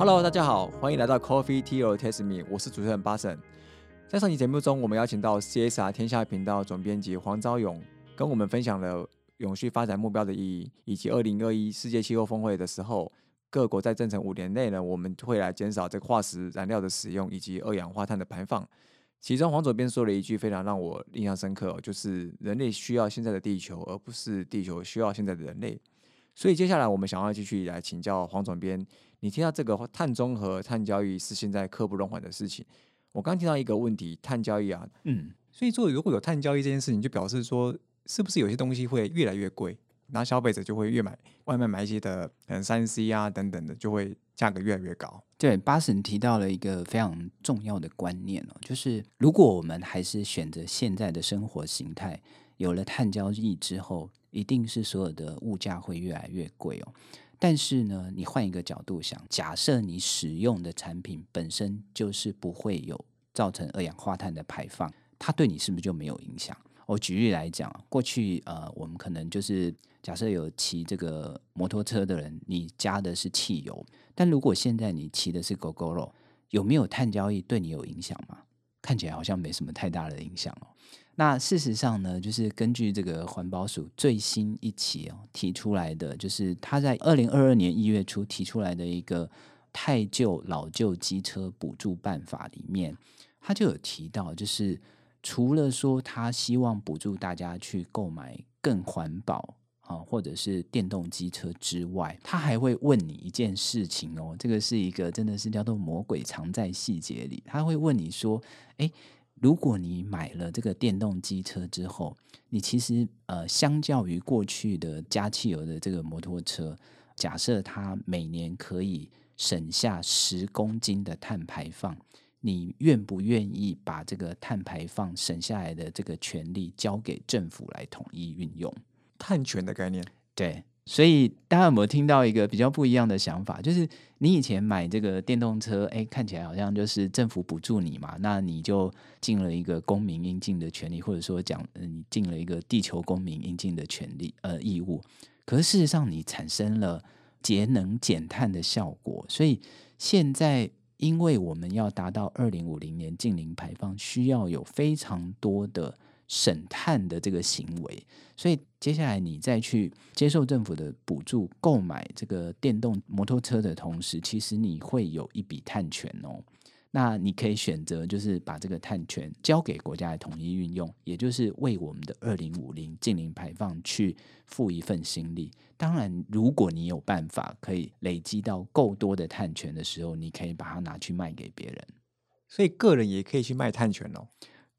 Hello，大家好，欢迎来到 Coffee Tea or Test Me，我是主持人巴神。在上期节目中，我们邀请到 CSR 天下频道总编辑黄昭勇，跟我们分享了永续发展目标的意义，以及二零二一世界气候峰会的时候，各国在正成五年内呢，我们会来减少这个化石燃料的使用以及二氧化碳的排放。其中黄总编说了一句非常让我印象深刻，就是人类需要现在的地球，而不是地球需要现在的人类。所以接下来我们想要继续来请教黄总编，你听到这个碳中和、碳交易是现在刻不容缓的事情。我刚听到一个问题，碳交易啊，嗯，所以说如果有碳交易这件事情，就表示说是不是有些东西会越来越贵，然后消费者就会越买外面买一些的，可能三 C 啊等等的，就会价格越来越高。对，巴神提到了一个非常重要的观念哦，就是如果我们还是选择现在的生活形态，有了碳交易之后。一定是所有的物价会越来越贵哦，但是呢，你换一个角度想，假设你使用的产品本身就是不会有造成二氧化碳的排放，它对你是不是就没有影响？我举例来讲，过去呃，我们可能就是假设有骑这个摩托车的人，你加的是汽油，但如果现在你骑的是 GoGo 有没有碳交易对你有影响吗？看起来好像没什么太大的影响哦。那事实上呢，就是根据这个环保署最新一期哦提出来的，就是他在二零二二年一月初提出来的一个太旧老旧机车补助办法里面，他就有提到，就是除了说他希望补助大家去购买更环保啊，或者是电动机车之外，他还会问你一件事情哦，这个是一个真的是叫做魔鬼藏在细节里，他会问你说，哎。如果你买了这个电动机车之后，你其实呃，相较于过去的加汽油的这个摩托车，假设它每年可以省下十公斤的碳排放，你愿不愿意把这个碳排放省下来的这个权利交给政府来统一运用？碳权的概念，对。所以大家有没有听到一个比较不一样的想法？就是你以前买这个电动车，哎，看起来好像就是政府补助你嘛，那你就尽了一个公民应尽的权利，或者说讲，你尽了一个地球公民应尽的权利呃义务。可是事实上，你产生了节能减碳的效果。所以现在，因为我们要达到二零五零年净零排放，需要有非常多的。省碳的这个行为，所以接下来你再去接受政府的补助购买这个电动摩托车的同时，其实你会有一笔碳权哦。那你可以选择就是把这个碳权交给国家来统一运用，也就是为我们的二零五零净零排放去付一份心力。当然，如果你有办法可以累积到够多的碳权的时候，你可以把它拿去卖给别人。所以个人也可以去卖碳权哦。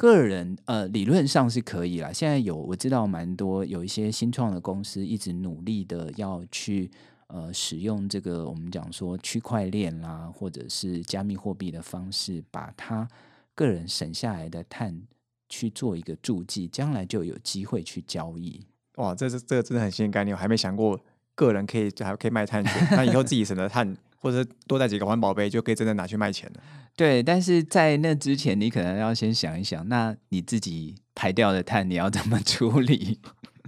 个人呃，理论上是可以啦。现在有我知道蛮多有一些新创的公司一直努力的要去呃使用这个我们讲说区块链啦，或者是加密货币的方式，把它个人省下来的碳去做一个注记，将来就有机会去交易。哇，这是这个真的很新概念，我还没想过个人可以还可以卖碳权，那以后自己省的碳。或者多带几个环保杯，就可以真的拿去卖钱了。对，但是在那之前，你可能要先想一想，那你自己排掉的碳你要怎么处理？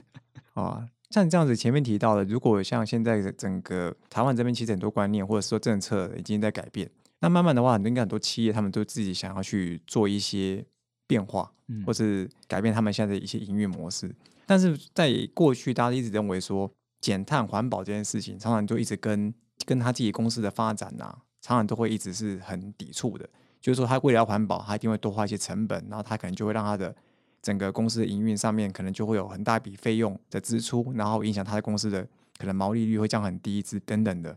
哦，像这样子前面提到的，如果像现在的整个台湾这边，其实很多观念或者说政策已经在改变，那慢慢的话，很多应该很多企业他们都自己想要去做一些变化，或是改变他们现在的一些营运模式。但是在过去，大家一直认为说减碳环保这件事情，常常就一直跟跟他自己公司的发展呐，常常都会一直是很抵触的。就是说，他为了要环保，他一定会多花一些成本，然后他可能就会让他的整个公司的营运上面可能就会有很大笔费用的支出，然后影响他的公司的可能毛利率会降很低，之等等的。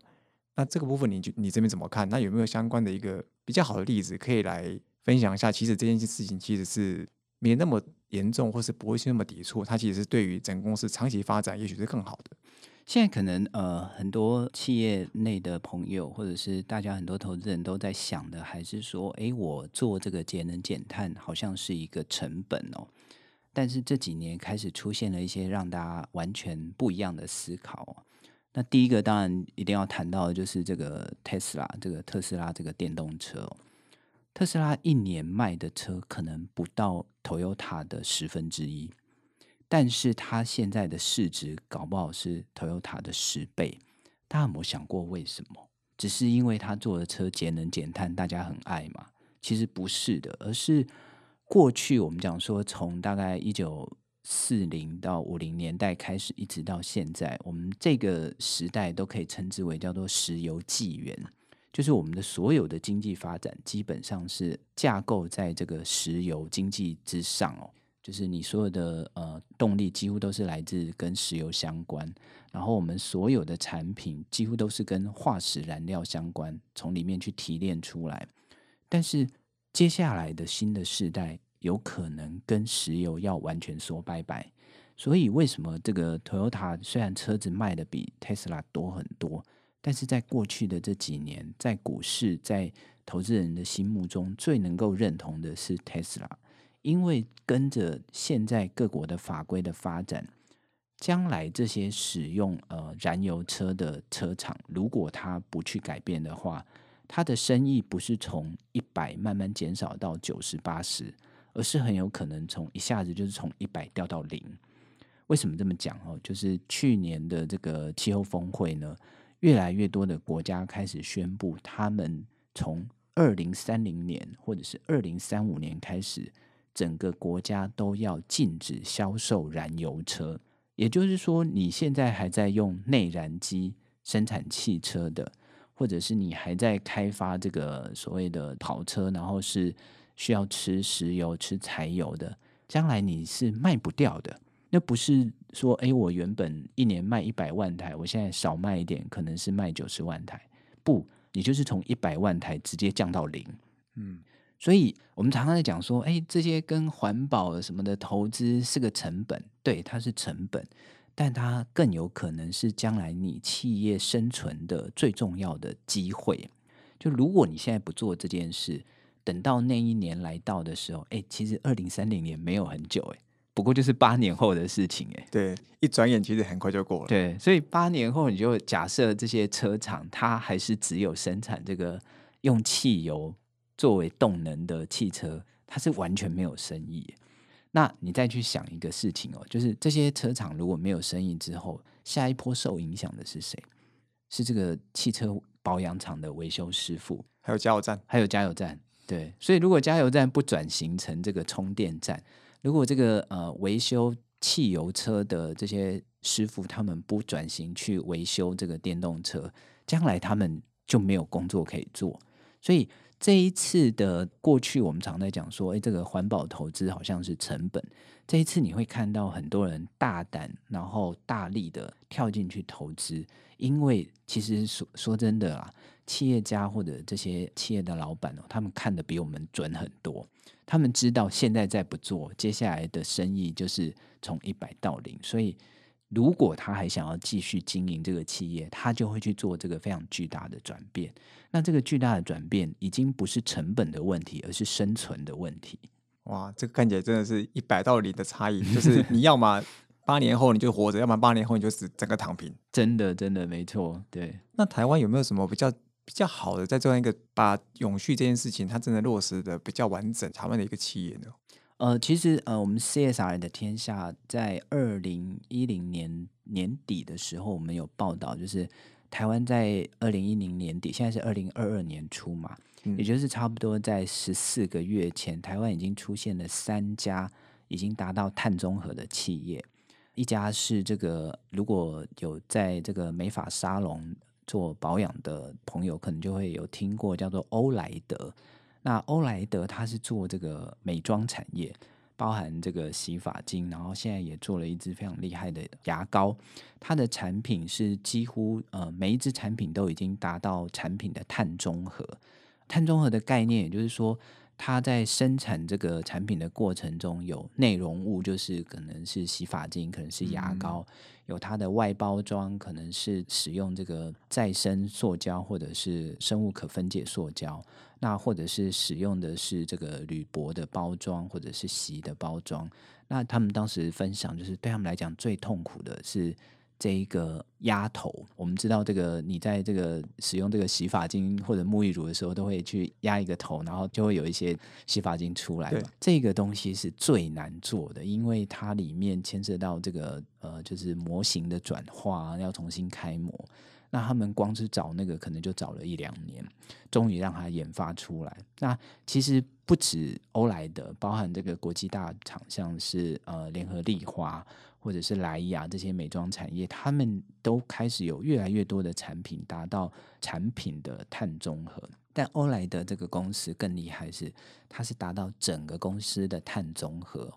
那这个部分，你就你这边怎么看？那有没有相关的一个比较好的例子可以来分享一下？其实这件事情其实是没那么严重，或是不会去那么抵触，它其实是对于整个公司长期发展，也许是更好的。现在可能呃很多企业内的朋友，或者是大家很多投资人都在想的，还是说，哎，我做这个节能减碳好像是一个成本哦。但是这几年开始出现了一些让大家完全不一样的思考。那第一个当然一定要谈到的就是这个特斯拉，这个特斯拉这个电动车，特斯拉一年卖的车可能不到 Toyota 的十分之一。但是它现在的市值搞不好是 Toyota 的十倍，大家有没有想过为什么？只是因为他做的车节能减碳，大家很爱嘛？其实不是的，而是过去我们讲说，从大概一九四零到五零年代开始，一直到现在，我们这个时代都可以称之为叫做石油纪元。就是我们的所有的经济发展基本上是架构在这个石油经济之上哦，就是你所有的呃动力几乎都是来自跟石油相关，然后我们所有的产品几乎都是跟化石燃料相关，从里面去提炼出来。但是接下来的新的世代有可能跟石油要完全说拜拜，所以为什么这个 Toyota 虽然车子卖的比 Tesla 多很多？但是在过去的这几年，在股市、在投资人的心目中，最能够认同的是 Tesla，因为跟着现在各国的法规的发展，将来这些使用呃燃油车的车厂，如果它不去改变的话，它的生意不是从一百慢慢减少到九十八十，而是很有可能从一下子就是从一百掉到零。为什么这么讲哦？就是去年的这个气候峰会呢？越来越多的国家开始宣布，他们从二零三零年或者是二零三五年开始，整个国家都要禁止销售燃油车。也就是说，你现在还在用内燃机生产汽车的，或者是你还在开发这个所谓的跑车，然后是需要吃石油、吃柴油的，将来你是卖不掉的。那不是说，哎，我原本一年卖一百万台，我现在少卖一点，可能是卖九十万台。不，你就是从一百万台直接降到零。嗯，所以我们常常在讲说，哎，这些跟环保什么的投资是个成本，对，它是成本，但它更有可能是将来你企业生存的最重要的机会。就如果你现在不做这件事，等到那一年来到的时候，哎，其实二零三零年没有很久，哎。不过就是八年后的事情，哎，对，一转眼其实很快就过了。对，所以八年后你就假设这些车厂，它还是只有生产这个用汽油作为动能的汽车，它是完全没有生意。那你再去想一个事情哦，就是这些车厂如果没有生意之后，下一波受影响的是谁？是这个汽车保养厂的维修师傅，还有加油站，还有加油站。对，所以如果加油站不转型成这个充电站，如果这个呃维修汽油车的这些师傅他们不转型去维修这个电动车，将来他们就没有工作可以做。所以这一次的过去，我们常在讲说，哎，这个环保投资好像是成本。这一次你会看到很多人大胆然后大力的跳进去投资，因为其实说说真的啊，企业家或者这些企业的老板哦，他们看的比我们准很多。他们知道现在再不做，接下来的生意就是从一百到零。所以，如果他还想要继续经营这个企业，他就会去做这个非常巨大的转变。那这个巨大的转变已经不是成本的问题，而是生存的问题。哇，这个看起来真的是一百到零的差异，就是你要么 八年后你就活着，要么八年后你就是整个躺平。真的，真的没错。对。那台湾有没有什么比较？比较好的，在这样一个把永续这件事情，它真的落实的比较完整，台湾的一个企业呢？呃，其实呃，我们 CSR 的天下在二零一零年年底的时候，我们有报道，就是台湾在二零一零年底，现在是二零二二年初嘛，也就是差不多在十四个月前，台湾已经出现了三家已经达到碳中和的企业，一家是这个如果有在这个美发沙龙。做保养的朋友可能就会有听过叫做欧莱德。那欧莱德它是做这个美妆产业，包含这个洗发精，然后现在也做了一支非常厉害的牙膏。它的产品是几乎呃每一支产品都已经达到产品的碳中和。碳中和的概念，也就是说。它在生产这个产品的过程中，有内容物，就是可能是洗发精，可能是牙膏；有它的外包装，可能是使用这个再生塑胶或者是生物可分解塑胶；那或者是使用的是这个铝箔的包装，或者是锡的包装。那他们当时分享，就是对他们来讲最痛苦的是。这一个压头，我们知道这个，你在这个使用这个洗发精或者沐浴乳的时候，都会去压一个头，然后就会有一些洗发精出来。这个东西是最难做的，因为它里面牵涉到这个呃，就是模型的转化，要重新开模。那他们光是找那个可能就找了一两年，终于让它研发出来。那其实不止欧莱德，包含这个国际大厂，像是呃联合利华或者是莱雅这些美妆产业，他们都开始有越来越多的产品达到产品的碳中和。但欧莱德这个公司更厉害，是它是达到整个公司的碳中和。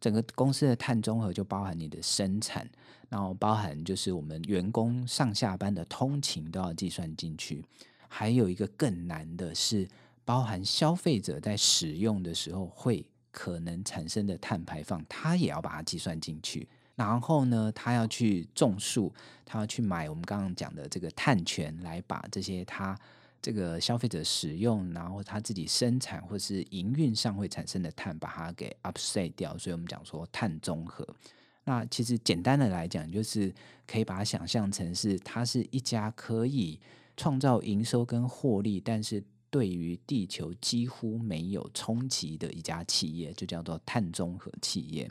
整个公司的碳中和就包含你的生产，然后包含就是我们员工上下班的通勤都要计算进去。还有一个更难的是，包含消费者在使用的时候会可能产生的碳排放，它也要把它计算进去。然后呢，他要去种树，他要去买我们刚刚讲的这个碳权，来把这些他。这个消费者使用，然后他自己生产或是营运上会产生的碳，把它给 upset 掉，所以我们讲说碳中和。那其实简单的来讲，就是可以把它想象成是它是一家可以创造营收跟获利，但是对于地球几乎没有冲击的一家企业，就叫做碳中和企业。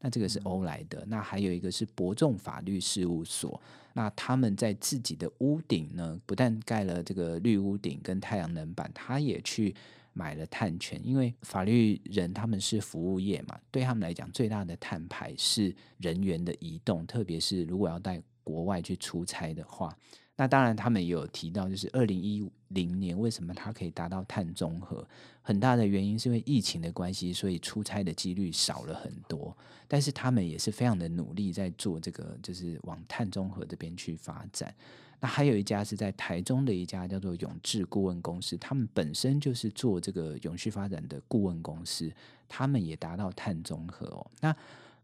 那这个是欧莱德，那还有一个是伯仲法律事务所。那他们在自己的屋顶呢，不但盖了这个绿屋顶跟太阳能板，他也去买了碳权。因为法律人他们是服务业嘛，对他们来讲最大的碳排是人员的移动，特别是如果要带国外去出差的话。那当然，他们也有提到，就是二零一零年为什么它可以达到碳中和，很大的原因是因为疫情的关系，所以出差的几率少了很多。但是他们也是非常的努力在做这个，就是往碳中和这边去发展。那还有一家是在台中的一家叫做永志顾问公司，他们本身就是做这个永续发展的顾问公司，他们也达到碳中和哦。那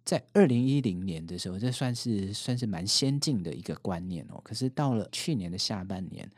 在二零一零年的时候，这算是算是蛮先进的一个观念哦。可是到了去年的下半年，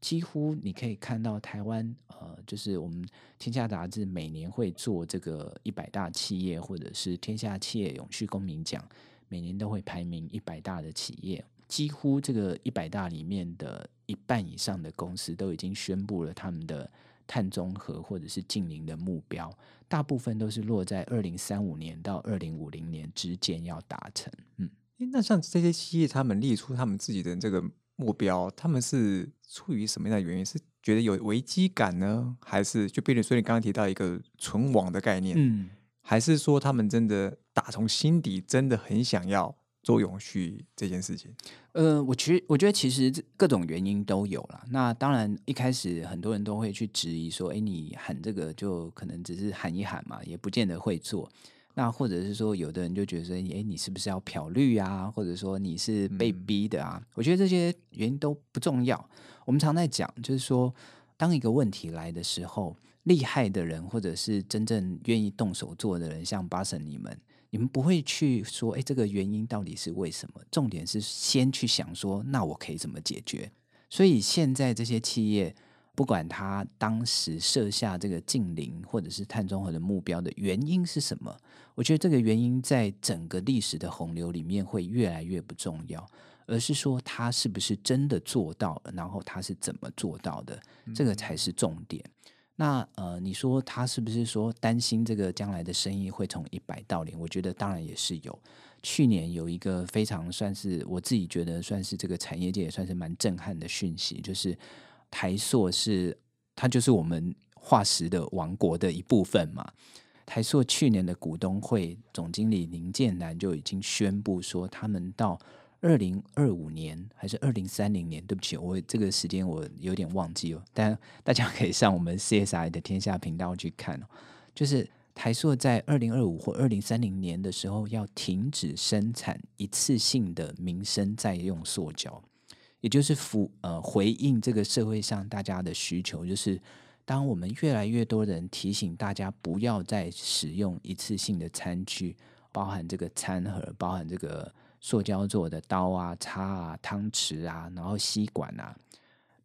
几乎你可以看到台湾，呃，就是我们天下杂志每年会做这个一百大企业，或者是天下企业永续公民奖，每年都会排名一百大的企业。几乎这个一百大里面的一半以上的公司都已经宣布了他们的。碳中和或者是近零的目标，大部分都是落在二零三五年到二零五零年之间要达成。嗯，那像这些企业，他们立出他们自己的这个目标，他们是出于什么样的原因？是觉得有危机感呢，还是就比如说你刚刚提到一个存亡的概念？嗯，还是说他们真的打从心底真的很想要？做永续这件事情，呃，我其实我觉得其实各种原因都有了。那当然一开始很多人都会去质疑说，哎，你喊这个就可能只是喊一喊嘛，也不见得会做。那或者是说，有的人就觉得说，哎，你是不是要漂绿啊？或者说你是被逼的啊？我觉得这些原因都不重要。我们常在讲，就是说，当一个问题来的时候，厉害的人或者是真正愿意动手做的人，像巴神你们。你们不会去说，哎，这个原因到底是为什么？重点是先去想说，那我可以怎么解决？所以现在这些企业，不管他当时设下这个近零或者是碳中和的目标的原因是什么，我觉得这个原因在整个历史的洪流里面会越来越不重要，而是说他是不是真的做到了，然后他是怎么做到的，这个才是重点。那呃，你说他是不是说担心这个将来的生意会从一百到零？我觉得当然也是有。去年有一个非常算是我自己觉得算是这个产业界也算是蛮震撼的讯息，就是台塑是它就是我们化石的王国的一部分嘛。台塑去年的股东会总经理林建南就已经宣布说，他们到。二零二五年还是二零三零年？对不起，我这个时间我有点忘记了。但大家可以上我们 CSI 的天下频道去看。就是台塑在二零二五或二零三零年的时候要停止生产一次性的民生再用塑胶，也就是符呃回应这个社会上大家的需求，就是当我们越来越多人提醒大家不要再使用一次性的餐具，包含这个餐盒，包含这个。塑胶做的刀啊、叉啊、汤匙啊，然后吸管啊。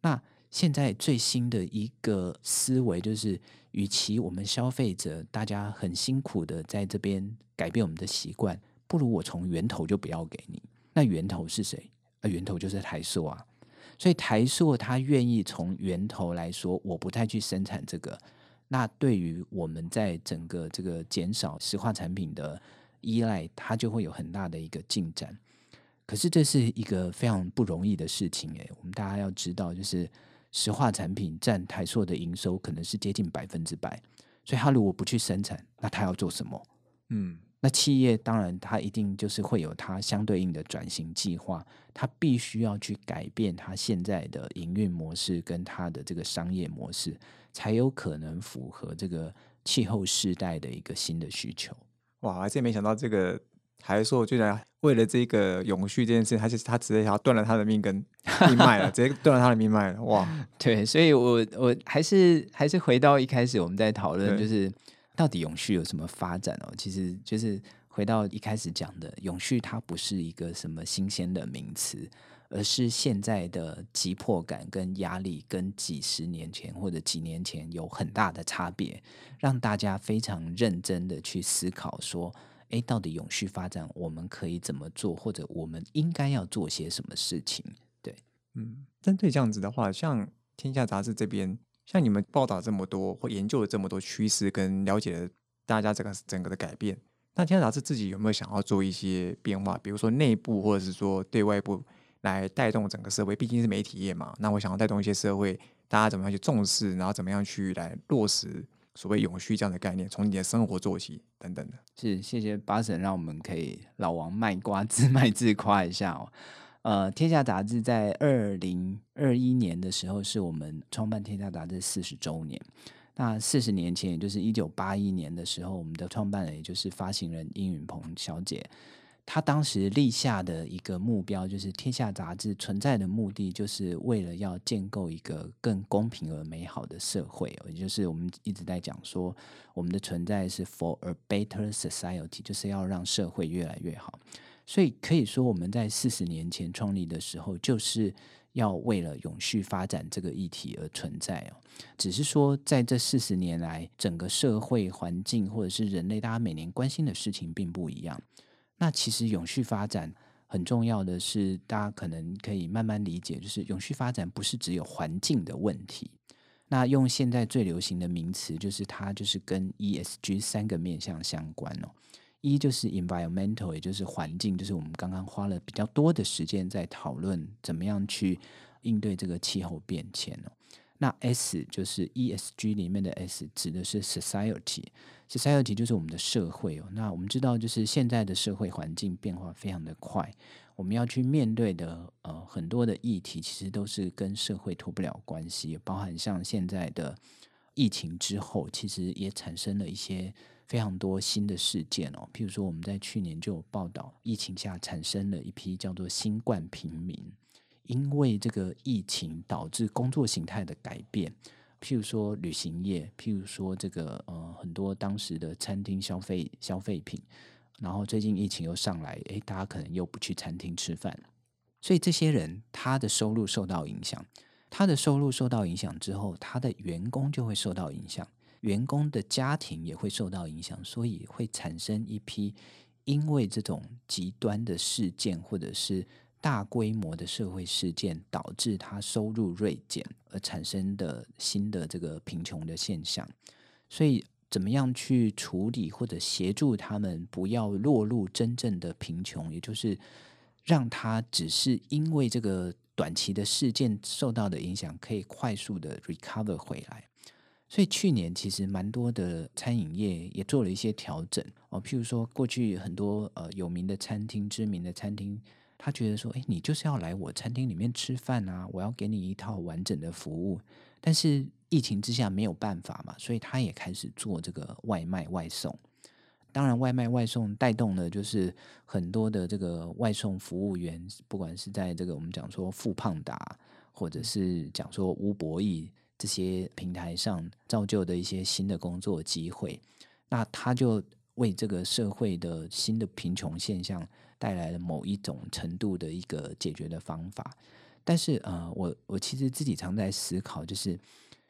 那现在最新的一个思维就是，与其我们消费者大家很辛苦的在这边改变我们的习惯，不如我从源头就不要给你。那源头是谁？啊，源头就是台塑啊。所以台塑他愿意从源头来说，我不太去生产这个。那对于我们在整个这个减少石化产品的。依赖它就会有很大的一个进展，可是这是一个非常不容易的事情诶，我们大家要知道，就是石化产品占台塑的营收可能是接近百分之百，所以他如果不去生产，那他要做什么？嗯，那企业当然它一定就是会有它相对应的转型计划，它必须要去改变它现在的营运模式跟它的这个商业模式，才有可能符合这个气候时代的一个新的需求。哇，还真没想到这个台塑居然为了这个永续这件事，他是他直接想要断了他的命根 命脉了，直接断了他的命脉了。哇，对，所以我我还是还是回到一开始我们在讨论，就是到底永续有什么发展哦？其实就是回到一开始讲的，永续它不是一个什么新鲜的名词，而是现在的急迫感跟压力跟几十年前或者几年前有很大的差别，让大家非常认真的去思考说。诶，到底永续发展我们可以怎么做，或者我们应该要做些什么事情？对，嗯，针对这样子的话，像天下杂志这边，像你们报道这么多或研究了这么多趋势，跟了解了大家这个整个的改变，那天下杂志自己有没有想要做一些变化？比如说内部或者是说对外部来带动整个社会？毕竟是媒体业嘛，那我想要带动一些社会，大家怎么样去重视，然后怎么样去来落实所谓永续这样的概念，从你的生活做起等等的。是，谢谢巴神，让我们可以老王卖瓜，自卖自夸一下哦。呃，天下杂志在二零二一年的时候，是我们创办天下杂志四十周年。那四十年前，也就是一九八一年的时候，我们的创办人，也就是发行人殷允鹏小姐，他当时立下的一个目标，就是天下杂志存在的目的，就是为了要建构一个更公平而美好的社会。也就是我们一直在讲说，我们的存在是 for a better society，就是要让社会越来越好。所以可以说，我们在四十年前创立的时候，就是要为了永续发展这个议题而存在哦。只是说，在这四十年来，整个社会环境或者是人类大家每年关心的事情并不一样。那其实永续发展很重要的是，大家可能可以慢慢理解，就是永续发展不是只有环境的问题。那用现在最流行的名词，就是它就是跟 ESG 三个面向相关哦。一就是 environmental，也就是环境，就是我们刚刚花了比较多的时间在讨论怎么样去应对这个气候变迁哦。那 S 就是 ESG 里面的 S，指的是 society，society 就是我们的社会哦。那我们知道，就是现在的社会环境变化非常的快，我们要去面对的呃很多的议题，其实都是跟社会脱不了关系，包含像现在的疫情之后，其实也产生了一些。非常多新的事件哦，譬如说我们在去年就有报道，疫情下产生了一批叫做新冠平民，因为这个疫情导致工作形态的改变，譬如说旅行业，譬如说这个呃很多当时的餐厅消费消费品，然后最近疫情又上来，诶，大家可能又不去餐厅吃饭，所以这些人他的收入受到影响，他的收入受到影响之后，他的员工就会受到影响。员工的家庭也会受到影响，所以会产生一批因为这种极端的事件或者是大规模的社会事件导致他收入锐减而产生的新的这个贫穷的现象。所以，怎么样去处理或者协助他们不要落入真正的贫穷，也就是让他只是因为这个短期的事件受到的影响，可以快速的 recover 回来。所以去年其实蛮多的餐饮业也做了一些调整哦，譬如说过去很多呃有名的餐厅、知名的餐厅，他觉得说，哎，你就是要来我餐厅里面吃饭啊，我要给你一套完整的服务。但是疫情之下没有办法嘛，所以他也开始做这个外卖外送。当然，外卖外送带动了就是很多的这个外送服务员，不管是在这个我们讲说富胖达，或者是讲说吴博义。这些平台上造就的一些新的工作机会，那他就为这个社会的新的贫穷现象带来了某一种程度的一个解决的方法。但是，呃，我我其实自己常在思考，就是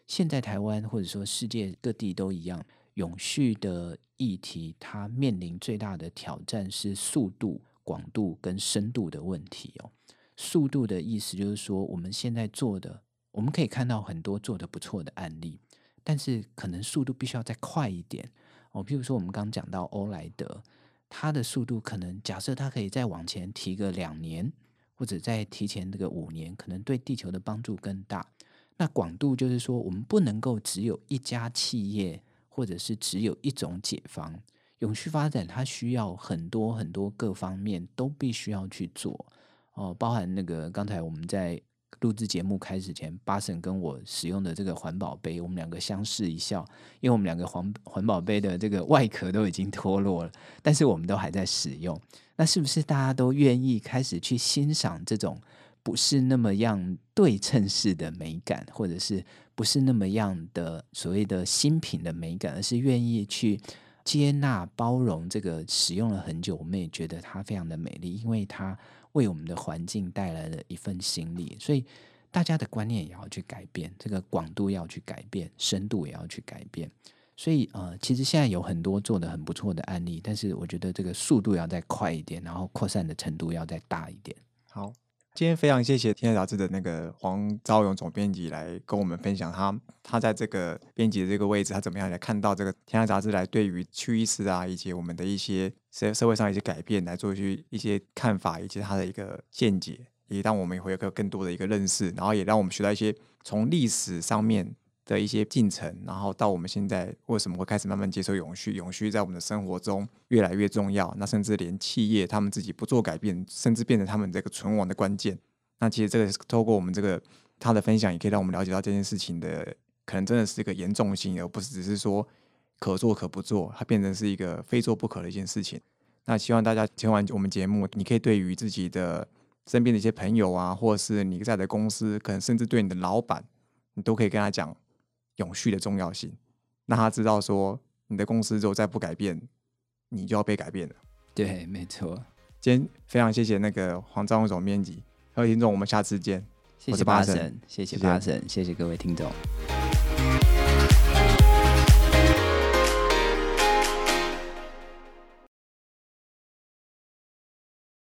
现在台湾或者说世界各地都一样，永续的议题，它面临最大的挑战是速度、广度跟深度的问题哦。速度的意思就是说，我们现在做的。我们可以看到很多做的不错的案例，但是可能速度必须要再快一点哦。譬如说，我们刚刚讲到欧莱德，它的速度可能假设它可以再往前提个两年，或者再提前这个五年，可能对地球的帮助更大。那广度就是说，我们不能够只有一家企业，或者是只有一种解方。永续发展它需要很多很多各方面都必须要去做哦，包含那个刚才我们在。录制节目开始前，巴神跟我使用的这个环保杯，我们两个相视一笑，因为我们两个环环保杯的这个外壳都已经脱落了，但是我们都还在使用。那是不是大家都愿意开始去欣赏这种不是那么样对称式的美感，或者是不是那么样的所谓的新品的美感，而是愿意去接纳、包容这个使用了很久，我们也觉得它非常的美丽，因为它。为我们的环境带来了一份心理，所以大家的观念也要去改变，这个广度要去改变，深度也要去改变。所以呃，其实现在有很多做的很不错的案例，但是我觉得这个速度要再快一点，然后扩散的程度要再大一点。好。今天非常谢谢《天下杂志》的那个黄昭勇总编辑来跟我们分享他他在这个编辑的这个位置，他怎么样来看到这个《天下杂志》来对于趋势啊，以及我们的一些社社会上一些改变来做去一些看法，以及他的一个见解，也让我们会有个更多的一个认识，然后也让我们学到一些从历史上面。的一些进程，然后到我们现在为什么会开始慢慢接受永续？永续在我们的生活中越来越重要。那甚至连企业他们自己不做改变，甚至变成他们这个存亡的关键。那其实这个透过我们这个他的分享，也可以让我们了解到这件事情的可能真的是一个严重性，而不是只是说可做可不做，它变成是一个非做不可的一件事情。那希望大家听完我们节目，你可以对于自己的身边的一些朋友啊，或者是你在的公司，可能甚至对你的老板，你都可以跟他讲。永续的重要性，让他知道说，你的公司如果再不改变，你就要被改变了。对，没错。今天非常谢谢那个黄章总编辑，各位听众，我们下次见。谢谢八神，谢谢八神，谢谢各位听众。